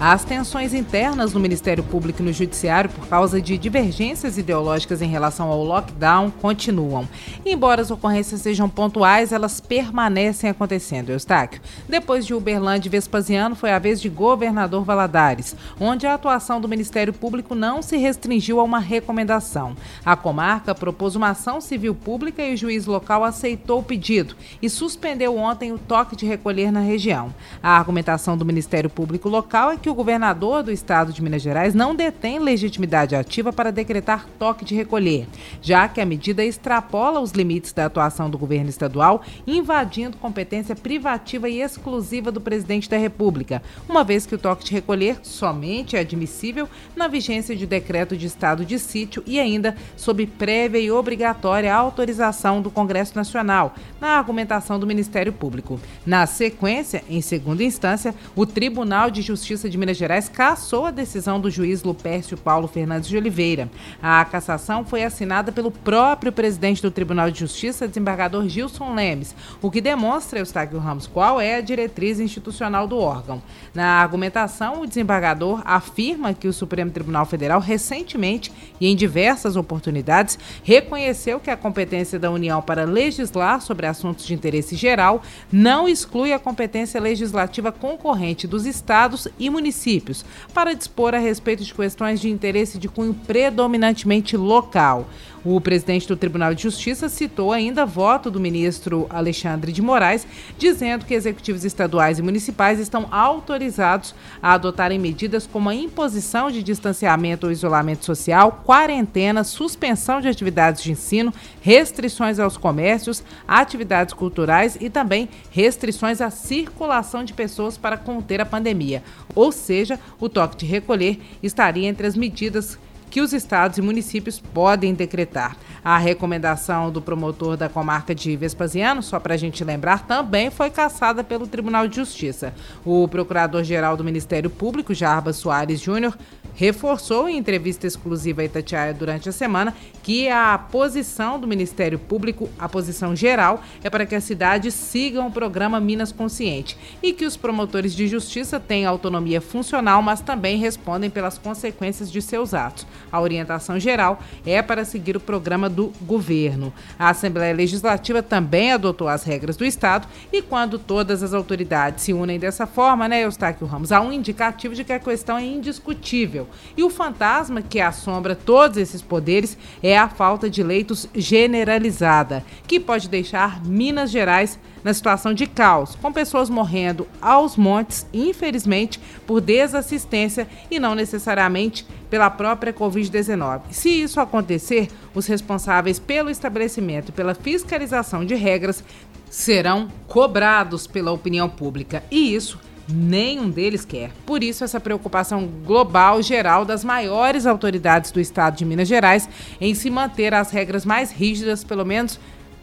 As tensões internas no Ministério Público e no Judiciário por causa de divergências ideológicas em relação ao lockdown continuam. Embora as ocorrências sejam pontuais, elas permanecem acontecendo. Eustáquio, depois de Uberlândia e Vespasiano, foi a vez de governador Valadares, onde a atuação do Ministério Público não se restringiu a uma recomendação. A comarca propôs uma ação civil pública e o juiz local aceitou o pedido e suspendeu ontem o toque de recolher na região. A argumentação do Ministério Público local é que que o governador do estado de Minas Gerais não detém legitimidade ativa para decretar toque de recolher, já que a medida extrapola os limites da atuação do governo estadual, invadindo competência privativa e exclusiva do presidente da República, uma vez que o toque de recolher somente é admissível na vigência de decreto de estado de sítio e ainda sob prévia e obrigatória autorização do Congresso Nacional, na argumentação do Ministério Público. Na sequência, em segunda instância, o Tribunal de Justiça de de Minas Gerais cassou a decisão do juiz Lupércio Paulo Fernandes de Oliveira. A cassação foi assinada pelo próprio presidente do Tribunal de Justiça, desembargador Gilson Lemes, o que demonstra, Eustáquio Ramos, qual é a diretriz institucional do órgão. Na argumentação, o desembargador afirma que o Supremo Tribunal Federal recentemente e em diversas oportunidades reconheceu que a competência da União para legislar sobre assuntos de interesse geral não exclui a competência legislativa concorrente dos estados e municípios municípios para dispor a respeito de questões de interesse de cunho predominantemente local. O presidente do Tribunal de Justiça citou ainda voto do ministro Alexandre de Moraes, dizendo que executivos estaduais e municipais estão autorizados a adotarem medidas como a imposição de distanciamento ou isolamento social, quarentena, suspensão de atividades de ensino, restrições aos comércios, atividades culturais e também restrições à circulação de pessoas para conter a pandemia. Ou seja, o toque de recolher estaria entre as medidas que os estados e municípios podem decretar. A recomendação do promotor da comarca de Vespasiano, só para a gente lembrar, também foi cassada pelo Tribunal de Justiça. O procurador-geral do Ministério Público, Jarbas Soares Júnior, reforçou em entrevista exclusiva a Itatiaia durante a semana que a posição do Ministério Público, a posição geral, é para que as cidades sigam o programa Minas Consciente e que os promotores de justiça têm autonomia funcional, mas também respondem pelas consequências de seus atos. A orientação geral é para seguir o programa do governo. A Assembleia Legislativa também adotou as regras do Estado e quando todas as autoridades se unem dessa forma, né, Eustáquio Ramos, há um indicativo de que a questão é indiscutível. E o fantasma que assombra todos esses poderes é a falta de leitos generalizada, que pode deixar Minas Gerais na situação de caos, com pessoas morrendo aos montes, infelizmente, por desassistência e não necessariamente pela própria Covid-19. Se isso acontecer, os responsáveis pelo estabelecimento e pela fiscalização de regras serão cobrados pela opinião pública. E isso nenhum deles quer. Por isso, essa preocupação global geral das maiores autoridades do estado de Minas Gerais em se manter as regras mais rígidas, pelo menos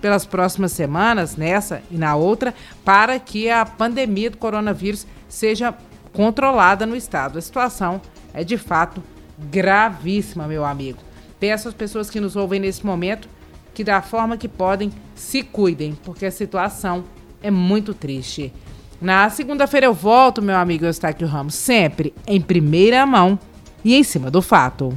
pelas próximas semanas, nessa e na outra, para que a pandemia do coronavírus seja controlada no estado. A situação é de fato gravíssima, meu amigo. Peço às pessoas que nos ouvem nesse momento que, da forma que podem, se cuidem, porque a situação é muito triste. Na segunda-feira eu volto, meu amigo Eustáquio Ramos, sempre em primeira mão e em cima do fato.